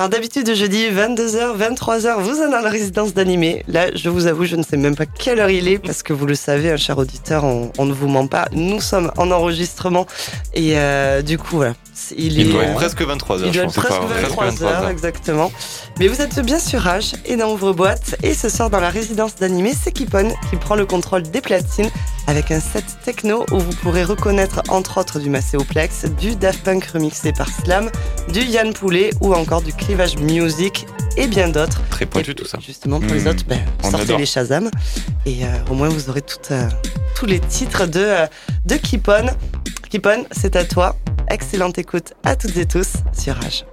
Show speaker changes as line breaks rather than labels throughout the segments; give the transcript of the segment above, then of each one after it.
Alors d'habitude, je dis 22h, 23h, vous êtes dans la résidence d'animé. Là, je vous avoue, je ne sais même pas quelle heure il est parce que vous le savez, un cher auditeur, on, on ne vous ment pas. Nous sommes en enregistrement et euh, du coup, voilà.
Il,
est,
doit être presque 23h.
Il doit être presque 23h, exactement. Mais vous êtes bien sur Rage et dans Ouvre-Boîte. Et ce soir, dans la résidence d'animé, c'est Kipon qui prend le contrôle des platines avec un set techno où vous pourrez reconnaître entre autres du Macéoplex, du Daft Punk remixé par Slam, du Yann Poulet ou encore du Clivage Music et bien d'autres.
Très pointu tout ça.
Justement, pour les mmh. autres, ben, sortez les Shazam et euh, au moins vous aurez euh, tous les titres de, euh, de Kipon. Kipon, c'est à toi. Excellente écoute à toutes et tous sur Rage.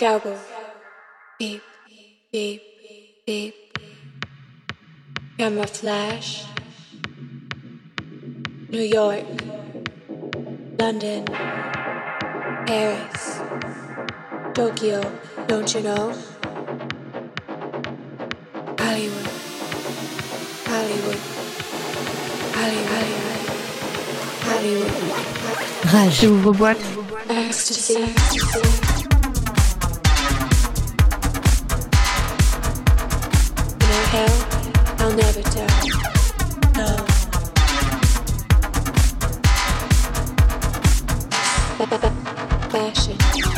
Gobble. Beep, beep, beep. Camera flash. New York. London. Paris. Tokyo, don't you know? Hollywood. Hollywood. Hollywood. Hollywood. Hollywood. Rage. Je vous revois. Oh. fashion.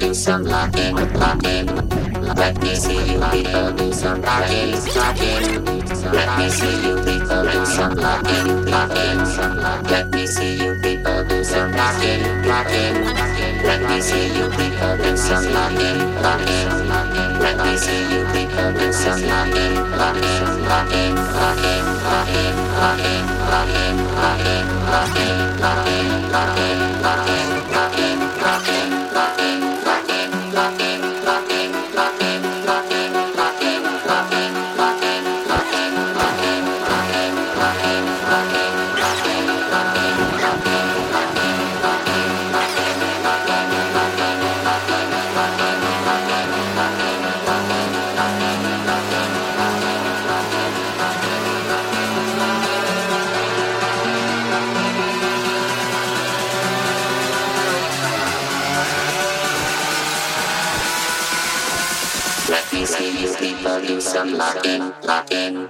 Do some locking, locking. Let me see you people do some locking. Let me see you people do some locking, locking. Let me see you people do some locking, locking. Let me see you people do some locking, locking. Let me see you do some locking, locking, locking, locking, locking, locking, locking, locking, locking, locking, locking, locking, You people do some locking, locking.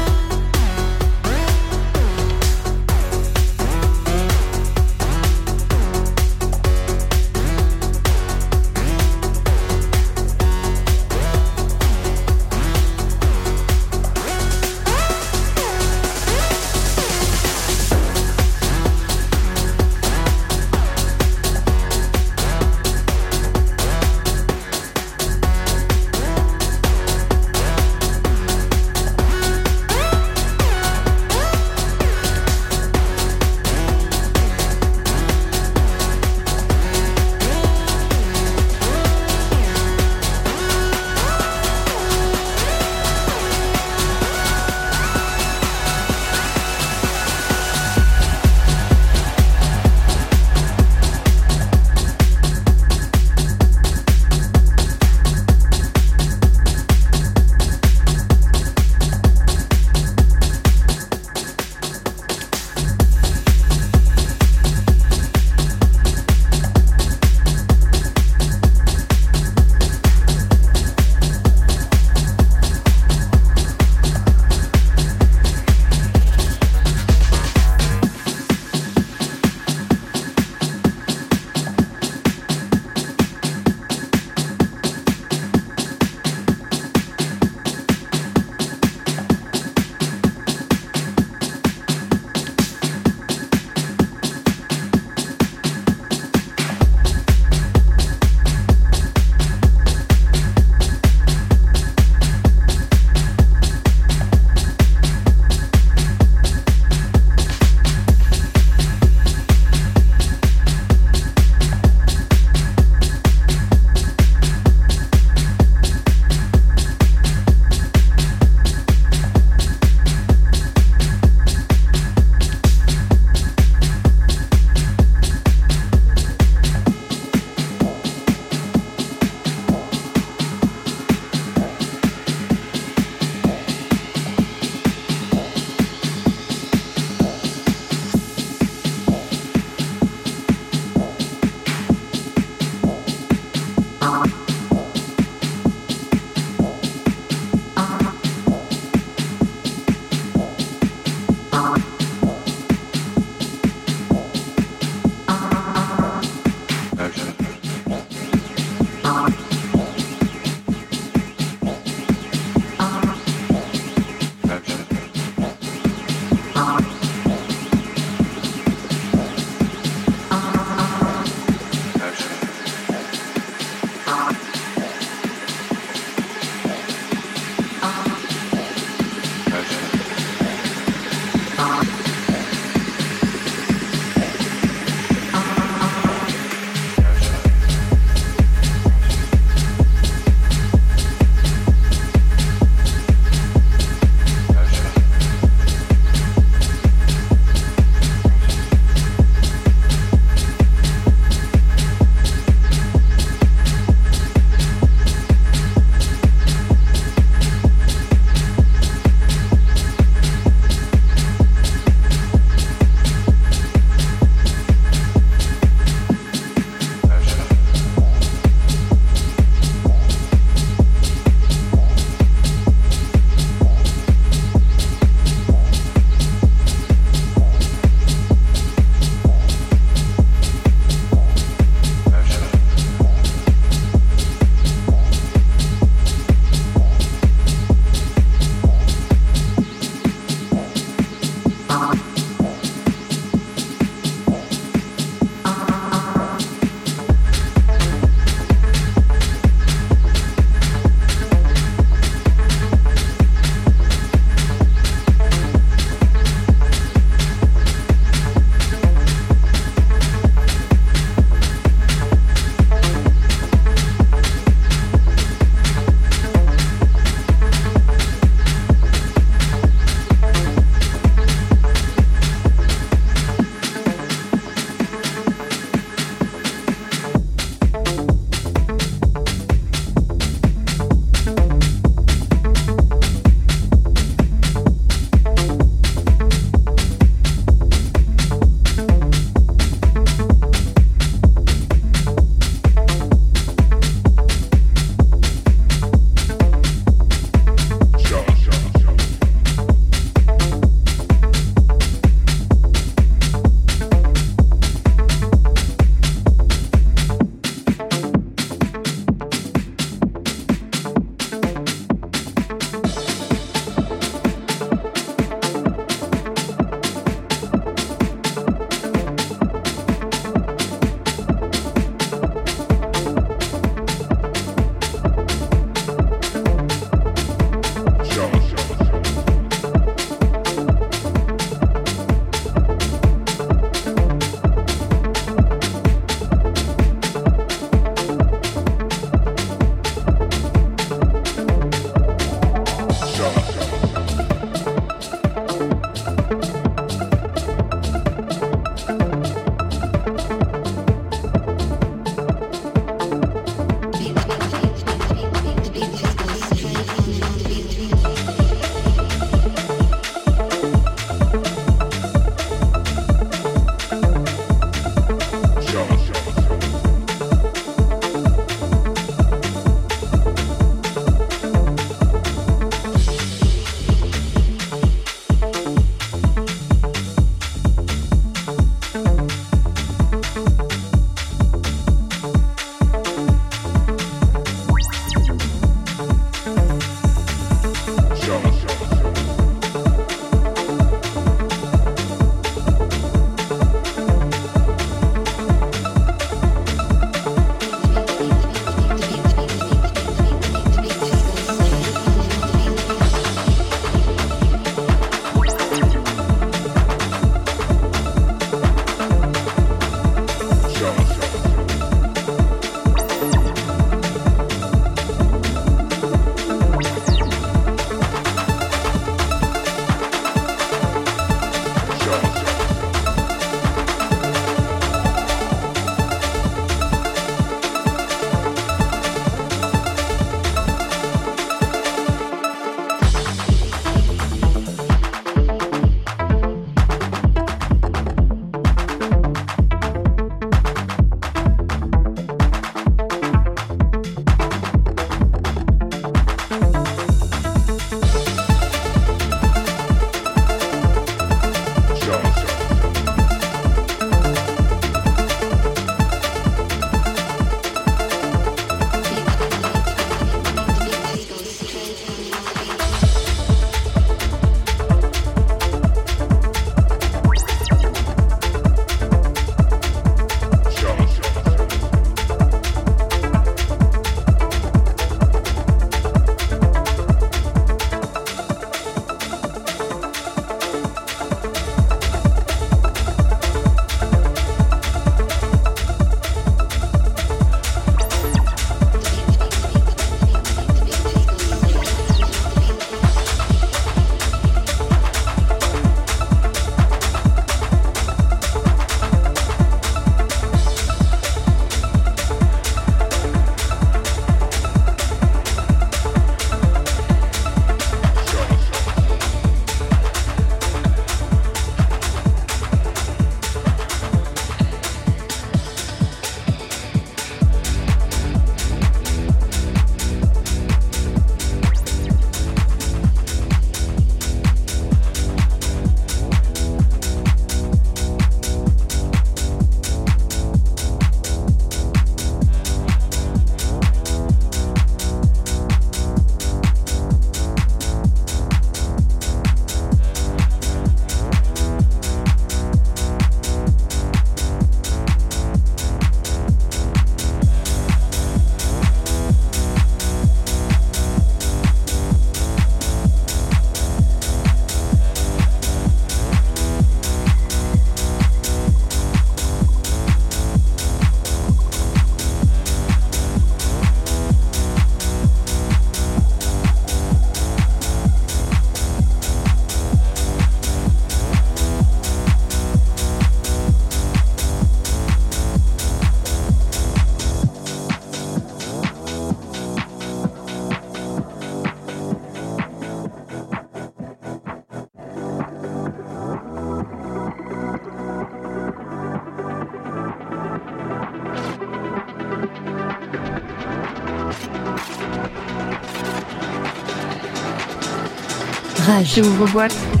Locking.
Rage.
C'est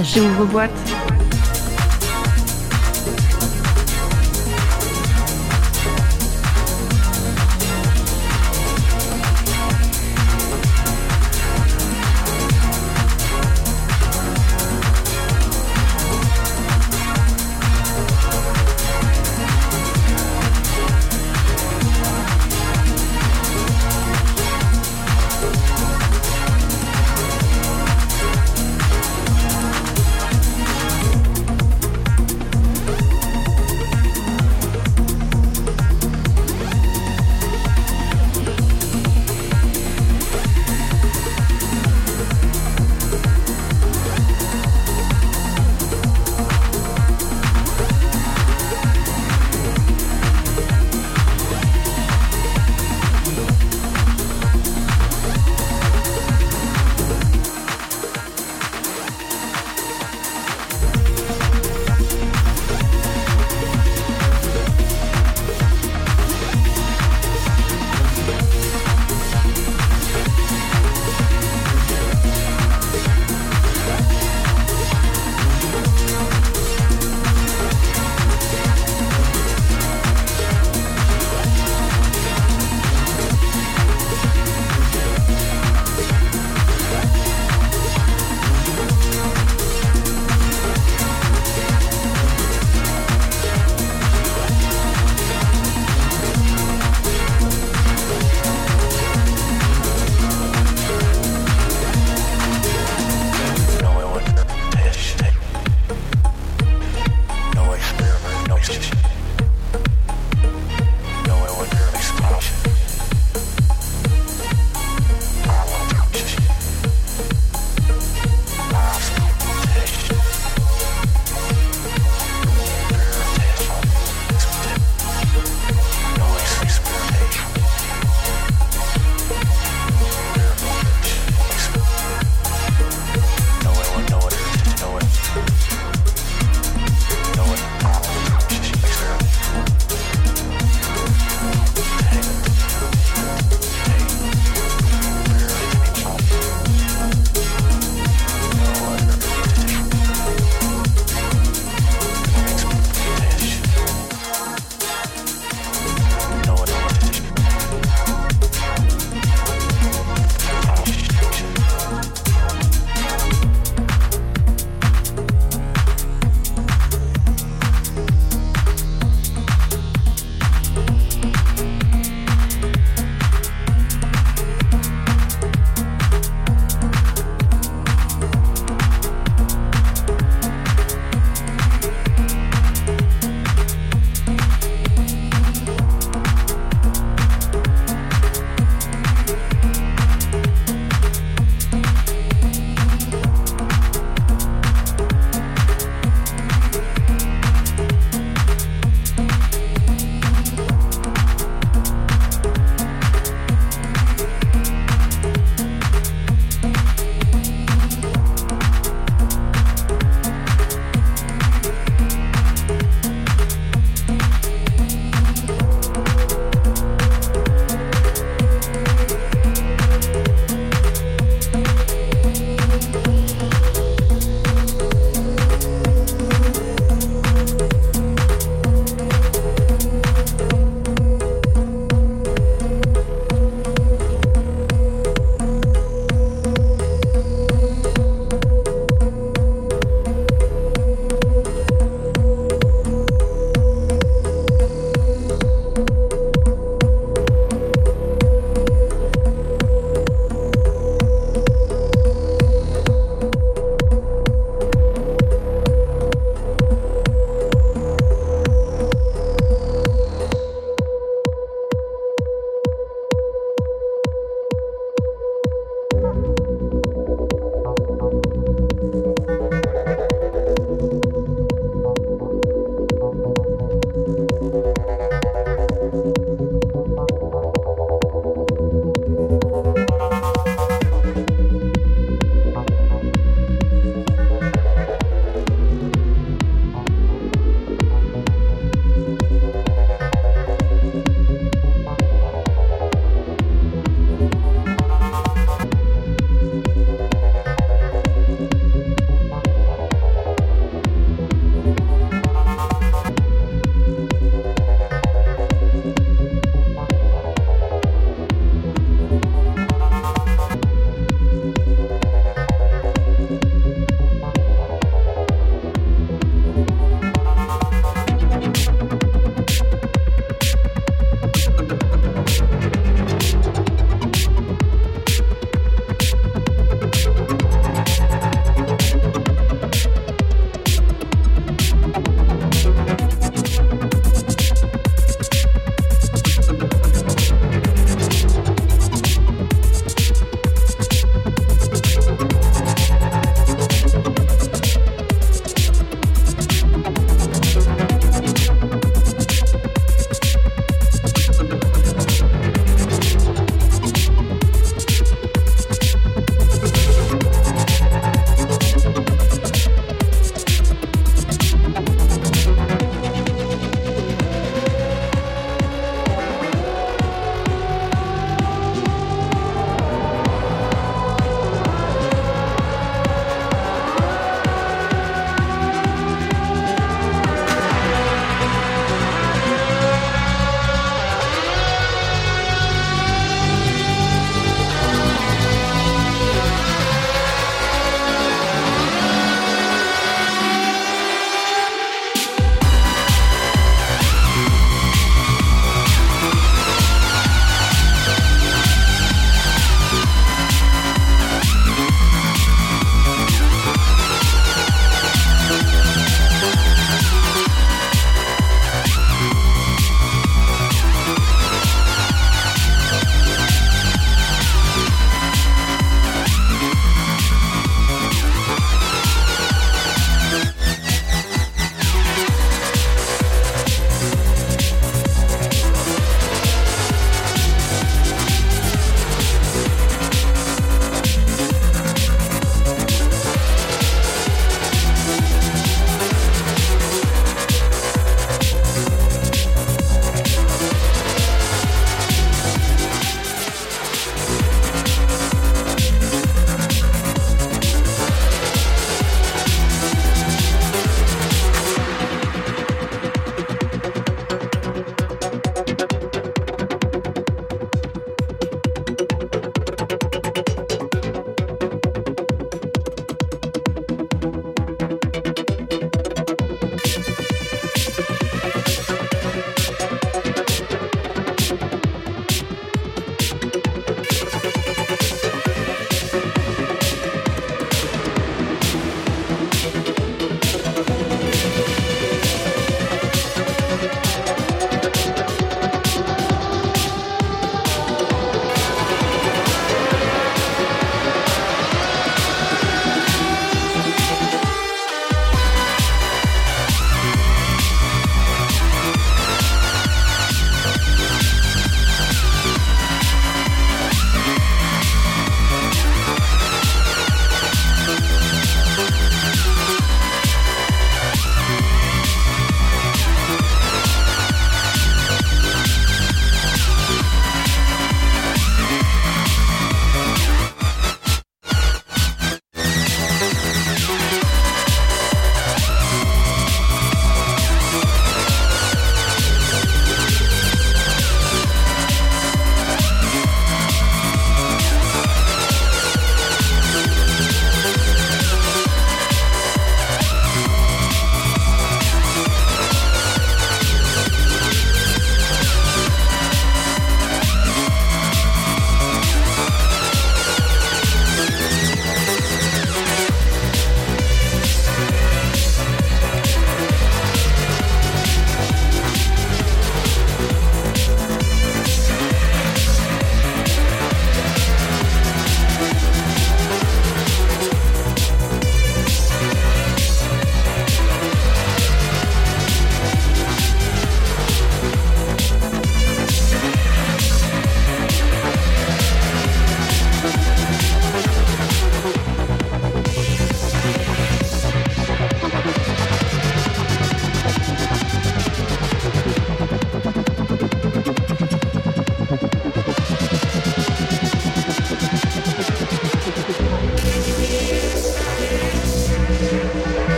ouvre-boîte.
Rage.
Ouvre-boîte.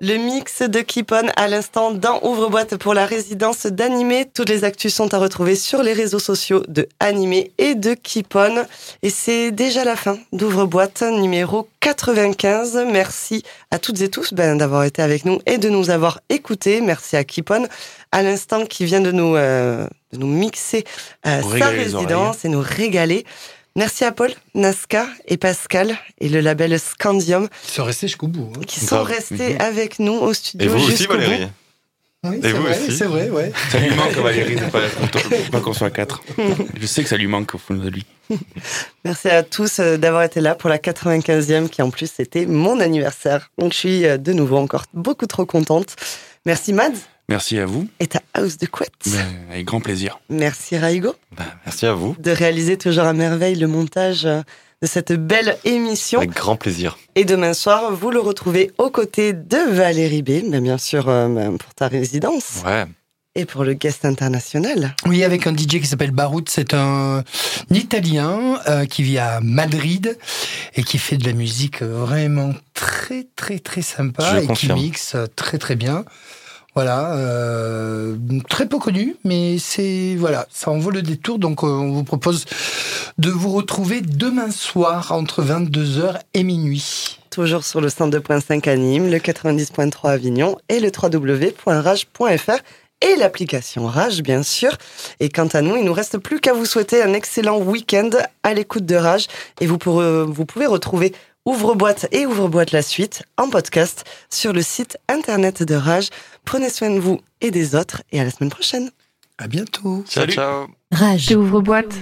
Le mix de Keep On à l'instant dans Ouvre-boîte pour la résidence d'Animé. Toutes les actus sont à retrouver sur les réseaux sociaux de Animé et de Keep On. Et c'est déjà la fin d'Ouvre-boîte numéro 95. Merci à toutes et tous ben, d'avoir été avec nous et de nous avoir écoutés. Merci à Keep On à l'instant qui vient de nous, euh, de nous mixer euh, sa résidence et nous régaler. Merci à Paul, Nasca et Pascal et le label Scandium
Ils sont restés jusqu'au bout. hein.
qui sont restés
Mhm.
avec nous au studio.
Et vous aussi,
jusqu'au bout.
Valérie
Oui,
Et
c'est
vous
vrai,
aussi
c'est vrai, ouais.
Ça lui manque, Valérie, de pas qu'on soit quatre. Je sais que ça lui manque au fond de lui.
Merci à tous euh, d'avoir été là pour la 95e qui en plus c'était mon anniversaire. Donc je suis euh, de nouveau encore beaucoup trop contente. Merci Mads
Merci à vous,
et ta house de couette.
Ben, avec grand plaisir.
Merci Raigo
Bah, merci à vous.
de réaliser toujours à merveille le montage euh, de cette belle émission.
Avec grand plaisir.
Et demain soir, vous le retrouvez aux côtés de Valérie B, mais bien sûr euh, ben, pour ta résidence
Ouais.
et pour le guest international.
Oui, avec un DJ qui s'appelle Barout. C'est un Italien euh, qui vit à Madrid et qui fait de la musique vraiment très, très, très sympa
Je
et qui mixe très, très bien. Voilà, euh, très peu connu, mais c'est voilà, ça en vaut le détour. Donc, euh, on vous propose de vous retrouver demain soir entre 22h et minuit.
Toujours sur le 102.5 à Nîmes, le 90.3 à Avignon et le www.rage.fr et l'application Rage, bien sûr. Et quant à nous, il nous reste plus qu'à vous souhaiter un excellent week-end à l'écoute de Rage. Et vous pouvez retrouver Ouvre-boîte et Ouvre-boîte la suite en podcast sur le site internet de Rage. Prenez soin de vous et des autres et à la semaine prochaine.
À bientôt.
Ciao, ciao.
Rage.
Ouvre-boîte.